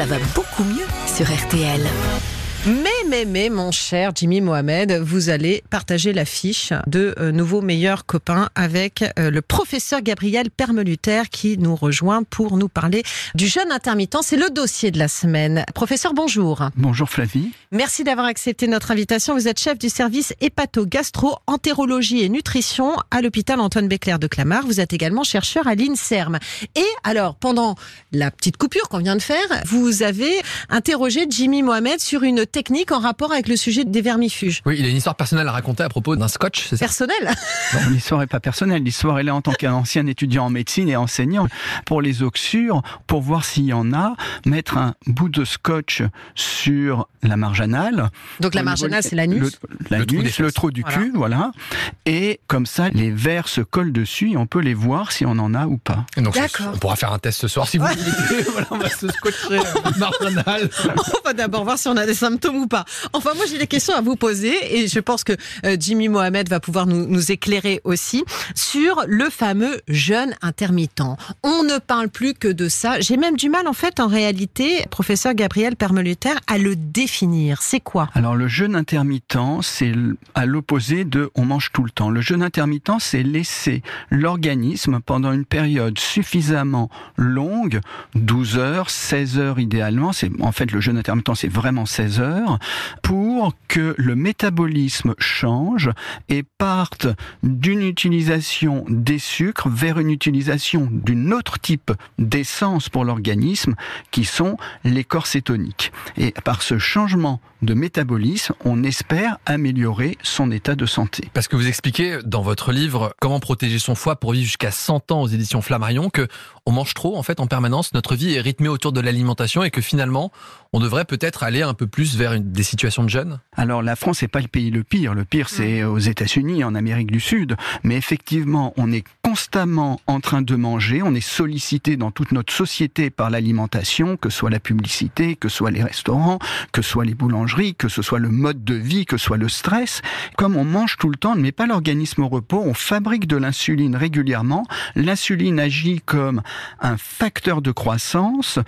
ça va beaucoup mieux sur RTL. Mais, mais, mais, mon cher Jimmy Mohamed, vous allez partager l'affiche de euh, nouveaux meilleurs copains avec euh, le professeur Gabriel Permeluter qui nous rejoint pour nous parler du jeûne intermittent. C'est le dossier de la semaine. Professeur, bonjour. Bonjour Flavie. Merci d'avoir accepté notre invitation. Vous êtes chef du service hépato-gastro-entérologie et nutrition à l'hôpital Antoine Béclair de Clamart. Vous êtes également chercheur à l'INSERM. Et alors, pendant la petite coupure qu'on vient de faire, vous avez interrogé Jimmy Mohamed sur une technique en rapport avec le sujet des vermifuges. Oui, il a une histoire personnelle à raconter à propos d'un scotch, c'est ça? Personnel Non, l'histoire est pas personnelle. L'histoire est là en tant qu'ancien étudiant en médecine et enseignant pour les oxures, pour voir s'il y en a, mettre un bout de scotch sur la marge anale. Donc la marge anale, c'est l'anus Le, l'anus, trou le trou du Voilà. cul, voilà. Et comme ça, les vers se collent dessus et on peut les voir si on en a ou pas. Donc, D'accord. On pourra faire un test ce soir si vous voulez. voilà, on va se scotcher euh, marginal. On va d'abord voir si on a des symptômes ou pas. Enfin, moi, j'ai des questions à vous poser et je pense que euh, Jimmy Mohamed va pouvoir nous, éclairer aussi sur le fameux jeûne intermittent. On ne parle plus que de ça. J'ai même du mal, en fait, en réalité, professeur Gabriel Permeluter, à le définir. C'est quoi? Alors le jeûne intermittent, c'est à l'opposé de on mange tout le temps. Le jeûne intermittent, c'est laisser l'organisme pendant une période suffisamment longue, 12 heures, 16 heures idéalement, en fait le jeûne intermittent c'est vraiment 16 heures pour que le métabolisme change et parte d'une utilisation des sucres vers une utilisation d'une autre type d'essence pour l'organisme qui sont les corps cétoniques. Et par ce changement de métabolisme, on espère améliorer son état de santé. Parce que vous expliquez dans votre livre Comment protéger son foie pour vivre jusqu'à 100 ans aux éditions Flammarion que on mange trop en fait en permanence, notre vie est rythmée autour de l'alimentation et que finalement on devrait peut-être aller un peu plus vers une- des situations de jeûne. Alors la France n'est pas le pays le pire, le pire c'est aux États-Unis, en Amérique du Sud, mais effectivement on est constamment en train de manger, on est sollicité dans toute notre société par l'alimentation, que ce soit la publicité, que ce soit les restaurants, que ce soit les boulangeries, que ce soit le mode de vie, que ce soit le stress. Comme on mange tout le temps, on ne met pas l'organisme au repos, on fabrique de l'insuline régulièrement, l'insuline agit comme un facteur de croissance,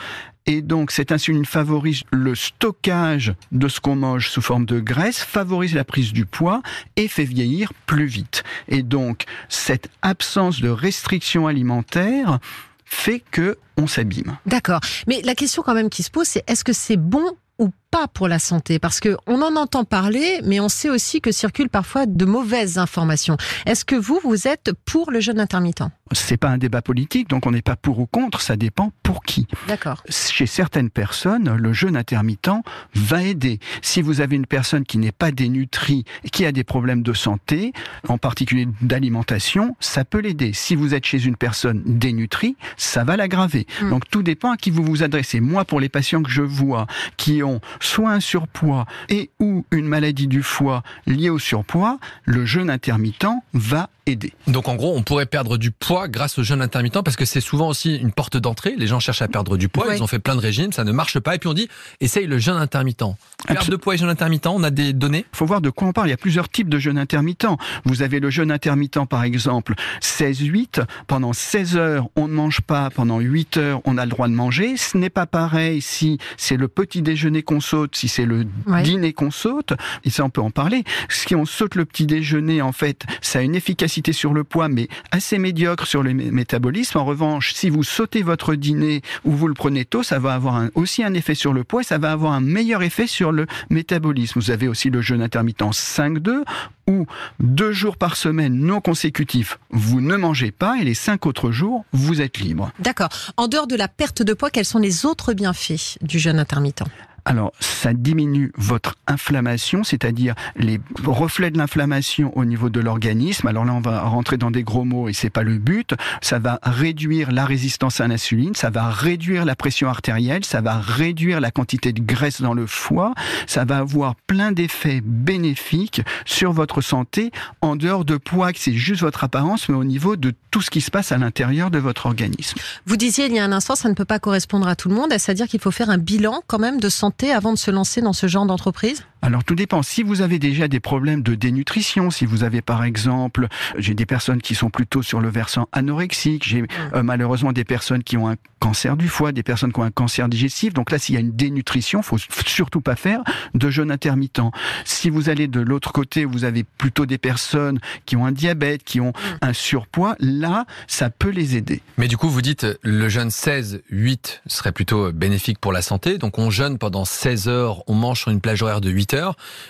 et donc, cette insuline favorise le stockage de ce qu'on mange sous forme de graisse, favorise la prise du poids et fait vieillir plus vite. Et donc, cette absence de restriction alimentaire fait que on s'abîme. D'accord. Mais la question quand même qui se pose, c'est est-ce que c'est bon ou pas pour la santé Parce que on en entend parler, mais on sait aussi que circulent parfois de mauvaises informations. Est-ce que vous, vous êtes pour le jeûne intermittent? C'est pas un débat politique, donc on n'est pas pour ou contre, ça dépend pour qui. D'accord. Chez certaines personnes, le jeûne intermittent va aider. Si vous avez une personne qui n'est pas dénutrie qui a des problèmes de santé, en particulier d'alimentation, ça peut l'aider. Si vous êtes chez une personne dénutrie, ça va l'aggraver. Mm. Donc tout dépend à qui vous vous adressez. Moi, pour les patients que je vois qui ont soit un surpoids et ou une maladie du foie liée au surpoids, le jeûne intermittent va aider. Donc en gros, on pourrait perdre du poids grâce au jeûne intermittent parce que c'est souvent aussi une porte d'entrée. Les gens cherchent à perdre du poids, Ouais. ils ont fait plein de régimes, ça ne marche pas et puis on dit essaye le jeûne intermittent. Perte de poids et jeûne intermittent, on a des données? Faut voir de quoi on parle. Il y a plusieurs types de jeûne intermittent. Vous avez le jeûne intermittent, par exemple, 16-8. Pendant 16 heures, on ne mange pas. Pendant 8 heures, on a le droit de manger. Ce n'est pas pareil si c'est le petit déjeuner qu'on saute, si c'est le Ouais. dîner qu'on saute. Et ça, on peut en parler. Si on saute le petit déjeuner, en fait, ça a une efficacité sur le poids, mais assez médiocre sur le mé- métabolisme. En revanche, si vous sautez votre dîner ou vous le prenez tôt, ça va avoir un- aussi un effet sur le poids et ça va avoir un meilleur effet sur le métabolisme. Vous avez aussi le jeûne intermittent 5-2 où deux jours par semaine non consécutifs, vous ne mangez pas et les cinq autres jours, vous êtes libre. D'accord. En dehors de la perte de poids, quels sont les autres bienfaits du jeûne intermittent? Alors, ça diminue votre inflammation, c'est-à-dire les reflets de l'inflammation au niveau de l'organisme. Alors là, on va rentrer dans des gros mots et c'est pas le but. Ça va réduire la résistance à l'insuline, ça va réduire la pression artérielle, ça va réduire la quantité de graisse dans le foie, ça va avoir plein d'effets bénéfiques sur votre santé en dehors de poids, que c'est juste votre apparence, mais au niveau de tout ce qui se passe à l'intérieur de votre organisme. Vous disiez il y a un instant, ça ne peut pas correspondre à tout le monde. Est-ce à dire qu'il faut faire un bilan quand même de santé avant de se lancer dans ce genre d'entreprise Alors tout dépend. Si vous avez déjà des problèmes de dénutrition, si vous avez par exemple, j'ai des personnes qui sont plutôt sur le versant anorexique, j'ai euh, malheureusement des personnes qui ont un cancer du foie, des personnes qui ont un cancer digestif. Donc là, s'il y a une dénutrition, faut surtout pas faire de jeûne intermittent. Si vous allez de l'autre côté, vous avez plutôt des personnes qui ont un diabète, qui ont un surpoids, là, ça peut les aider. Mais du coup, vous dites le jeûne 16-8 serait plutôt bénéfique pour la santé. Donc on jeûne pendant 16 heures, on mange sur une plage horaire de 8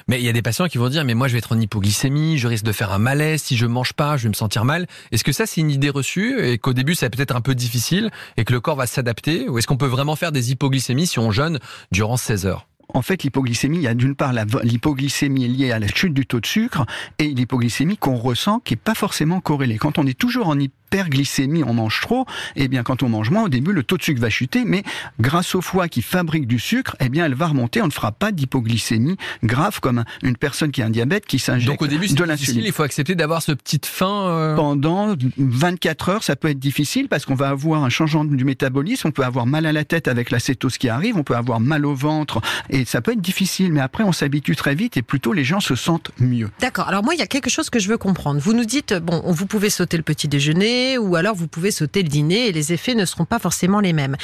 Mais il y a des patients qui vont dire, mais moi je vais être en hypoglycémie, je risque de faire un malaise, si je mange pas, je vais me sentir mal. Est-ce que ça c'est une idée reçue et qu'au début ça peut être un peu difficile et que le corps va s'adapter? Ou est-ce qu'on peut vraiment faire des hypoglycémies si on jeûne durant 16 heures? En fait, l'hypoglycémie, il y a d'une part l'hypoglycémie liée à la chute du taux de sucre et l'hypoglycémie qu'on ressent qui est pas forcément corrélée. Quand on est toujours en hyperglycémie, on mange trop, et eh bien quand on mange moins, au début le taux de sucre va chuter, mais grâce au foie qui fabrique du sucre, eh bien elle va remonter. On ne fera pas d'hypoglycémie grave comme une personne qui a un diabète qui s'injecte Donc au début c'est difficile, il faut accepter d'avoir ce petite faim. Euh, Pendant 24 heures, ça peut être difficile parce qu'on va avoir un changement du métabolisme, on peut avoir mal à la tête avec la cétose qui arrive, on peut avoir mal au ventre et ça peut être difficile, mais après on s'habitue très vite et plutôt les gens se sentent mieux. D'accord. Alors moi il y a quelque chose que je veux comprendre. Vous nous dites bon, vous pouvez sauter le petit déjeuner ou alors vous pouvez sauter le dîner et les effets ne seront pas forcément les mêmes.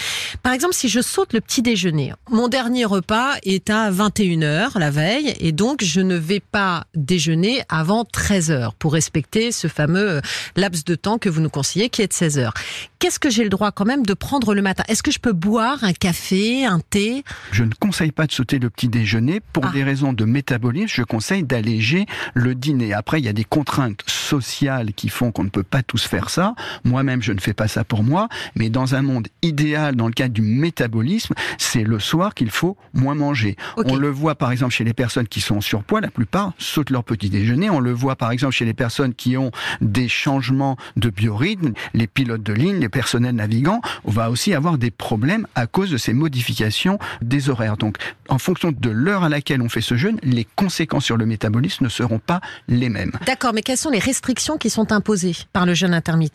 Par exemple, si je saute le petit déjeuner, mon dernier repas est à 21h la veille et donc je ne vais pas déjeuner avant 13h pour respecter ce fameux laps de temps que vous nous conseillez qui est de 16 h Qu'est-ce que j'ai le droit quand même de prendre le matin? Est-ce que je peux boire un café, un thé? Je ne conseille pas de sauter le petit déjeuner pour ah. des raisons de métabolisme. Je conseille d'alléger le dîner. Après, il y a des contraintes sociales qui font qu'on ne peut pas tous faire ça. Moi-même, je ne fais pas ça pour moi, mais dans un monde idéal, dans le cadre du métabolisme, c'est le soir qu'il faut moins manger. On le voit par exemple chez les personnes qui sont en surpoids, la plupart sautent leur petit déjeuner. On le voit par exemple chez les personnes qui ont des changements de biorhythme, les pilotes de ligne, les personnels navigants. On va aussi avoir des problèmes à cause de ces modifications des horaires. Donc, en fonction de l'heure à laquelle on fait ce jeûne, les conséquences sur le métabolisme ne seront pas les mêmes. D'accord, mais quelles sont les restrictions qui sont imposées par le jeûne intermittent?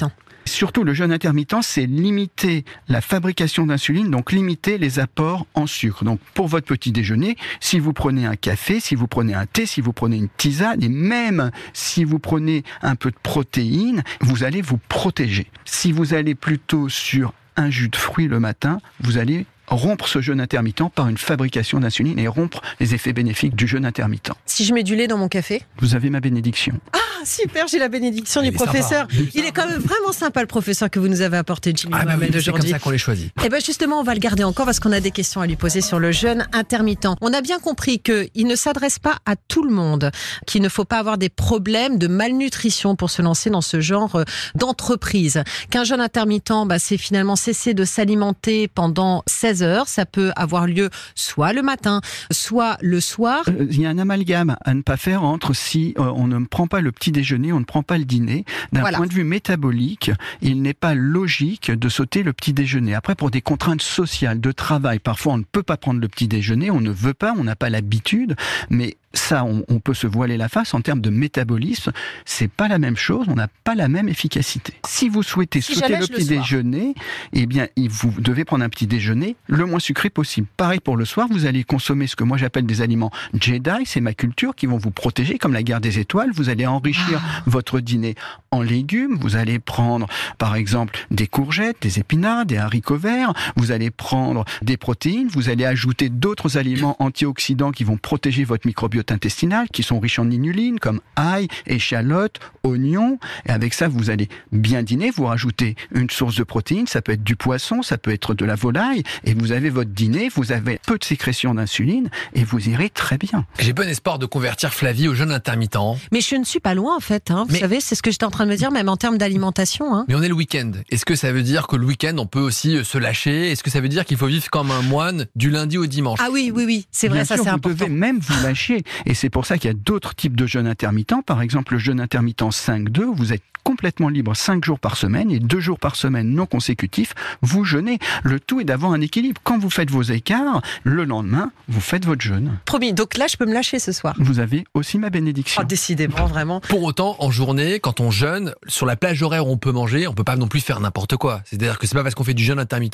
Surtout, le jeûne intermittent, c'est limiter la fabrication d'insuline, donc limiter les apports en sucre. Donc, pour votre petit déjeuner, si vous prenez un café, si vous prenez un thé, si vous prenez une tisane, et même si vous prenez un peu de protéines, vous allez vous protéger. Si vous allez plutôt sur un jus de fruits le matin, vous allez rompre ce jeûne intermittent par une fabrication d'insuline et rompre les effets bénéfiques du jeûne intermittent. Si je mets du lait dans mon café? Vous avez ma bénédiction. Ah super, j'ai la bénédiction du professeur. Il est quand même vraiment sympa le professeur que vous nous avez apporté Jimmy ah, bah C'est comme ça qu'on les choisit. Et eh ben justement, on va le garder encore parce qu'on a des questions à lui poser sur le jeûne intermittent. On a bien compris qu'il ne s'adresse pas à tout le monde, qu'il ne faut pas avoir des problèmes de malnutrition pour se lancer dans ce genre euh, d'entreprise. Qu'un jeûne intermittent, bah, c'est finalement cesser de s'alimenter pendant 16 heures. Ça peut avoir lieu soit le matin, soit le soir. Euh, il y a un amalgame à ne pas faire entre si euh, on ne prend pas le petit déjeuner, on ne prend pas le dîner. D'un point de vue métabolique, il n'est pas logique de sauter le petit déjeuner. Après, pour des contraintes sociales, de travail, parfois on ne peut pas prendre le petit déjeuner, on ne veut pas, on n'a pas l'habitude, mais ça, on, peut se voiler la face en termes de métabolisme. C'est pas la même chose, on n'a pas la même efficacité. Si vous souhaitez sauter le petit déjeuner, eh bien, vous devez prendre un petit déjeuner le moins sucré possible. Pareil pour le soir, vous allez consommer ce que moi j'appelle des aliments Jedi, c'est ma culture, qui vont vous protéger comme la guerre des étoiles. Vous allez enrichir ah. votre dîner en légumes. Vous allez prendre, par exemple, des courgettes, des épinards, des haricots verts. Vous allez prendre des protéines. Vous allez ajouter d'autres aliments antioxydants qui vont protéger votre microbiote intestinales qui sont riches en inuline, comme ail, échalote, oignon. Et avec ça, vous allez bien dîner. Vous rajoutez une source de protéines. Ça peut être du poisson, ça peut être de la volaille. Et vous avez votre dîner. Vous avez peu de sécrétion d'insuline et vous irez très bien. J'ai bon espoir de convertir Flavie au jeûne intermittent. Mais je ne suis pas loin, en fait. Hein. Vous savez, c'est ce que j'étais en train de me dire, même en termes d'alimentation. Hein. Mais on est le week-end. Est-ce que ça veut dire que le week-end, on peut aussi euh, se lâcher? Est-ce que ça veut dire qu'il faut vivre comme un moine du lundi au dimanche? Ah oui, oui, oui. C'est vrai, ça c'est important. Vous pouvez même vous lâcher. Et c'est pour ça qu'il y a d'autres types de jeûnes intermittents. Par exemple, le jeûne intermittent 5-2, vous êtes complètement libre 5 jours par semaine et 2 jours par semaine non consécutifs, vous jeûnez. Le tout est d'avoir un équilibre. Quand vous faites vos écarts, le lendemain, vous faites votre jeûne. Promis, donc là, je peux me lâcher ce soir. Vous avez aussi ma bénédiction. Oh, décidément, vraiment. Pour autant, en journée, quand on jeûne, sur la plage horaire où on peut manger, on peut pas non plus faire n'importe quoi. C'est-à-dire que c'est pas parce qu'on fait du jeûne intermittent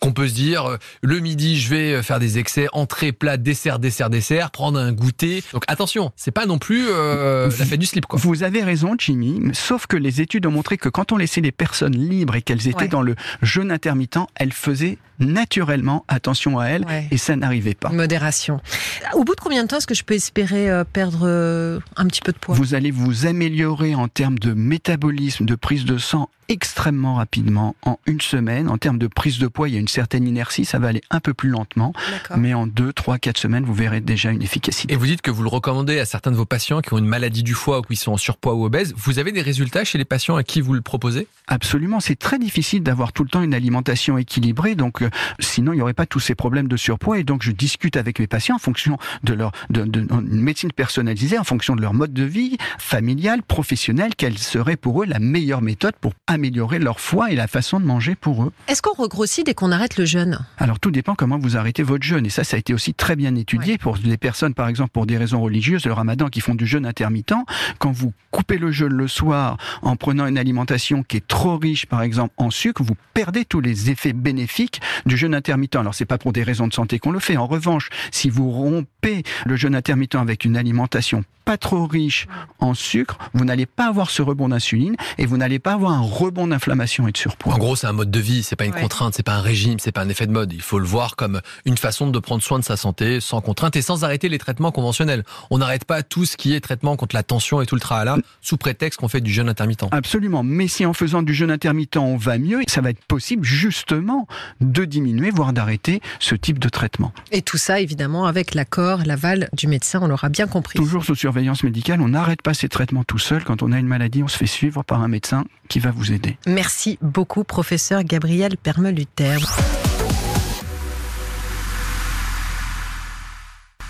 qu'on peut se dire euh, le midi, je vais faire des excès, entrée, plat, dessert, dessert, dessert, prendre un goûter. Donc attention, c'est pas non plus euh, la fête du slip. Quoi. Vous avez raison, Jimmy. Sauf que les études ont montré que quand on laissait les personnes libres et qu'elles étaient Ouais. dans le jeûne intermittent, elles faisaient naturellement attention à elles Ouais. et ça n'arrivait pas. Modération. Au bout de combien de temps est-ce que je peux espérer euh, perdre euh, un petit peu de poids? Vous allez vous améliorer en termes de métabolisme, de prise de sang extrêmement rapidement en une semaine. En termes de prise de poids, il y a une certaine inertie, ça va aller un peu plus lentement, mais en deux, trois, quatre semaines, vous verrez déjà une efficacité. Et vous dites que vous le recommandez à certains de vos patients qui ont une maladie du foie ou qui sont en surpoids ou obèses. Vous avez des résultats chez les patients à qui vous le proposez? Absolument, c'est très difficile d'avoir tout le temps une alimentation équilibrée, donc euh, sinon il n'y aurait pas tous ces problèmes de surpoids. Et donc je discute avec mes patients en fonction de leur de, de- une médecine personnalisée, en fonction de leur mode de vie familial, professionnel, quelle serait pour eux la meilleure méthode pour améliorer leur foie et la façon de manger pour eux. Est-ce qu'on regrossit dès qu'on arrête le jeûne? Alors tout dépend comment vous arrêtez votre jeûne. Et ça ça a été aussi très bien étudié pour les personnes par exemple pour des raisons religieuses le ramadan qui font du jeûne intermittent. Quand vous coupez le jeûne le soir en prenant une alimentation qui est trop riche par exemple en sucre vous perdez tous les effets bénéfiques du jeûne intermittent alors c'est pas pour des raisons de santé qu'on le fait en revanche si vous rompez le jeûne intermittent avec une alimentation pas trop riche en sucre vous n'allez pas avoir ce rebond d'insuline et vous n'allez pas avoir un rebond d'inflammation et de surpoids En gros, c'est un mode de vie, c'est pas une Ouais. contrainte, c'est pas un régime, c'est pas un effet de mode. Il faut le voir comme une façon de prendre soin de sa santé sans contrainte et sans arrêter les traitements conventionnels. On n'arrête pas tout ce qui est traitement contre la tension et tout le tralala sous prétexte qu'on fait du jeûne intermittent. Absolument. Mais si en faisant du jeûne intermittent, on va mieux, ça va être possible justement de diminuer, voire d'arrêter ce type de traitement. Et tout ça, évidemment, avec l'accord, l'aval du médecin, on l'aura bien compris. Toujours sous surveillance médicale, on n'arrête pas ces traitements tout seul. Quand on a une maladie, on se fait suivre par un médecin qui va vous aider. Merci beaucoup, professeur Gabriel Permeluter.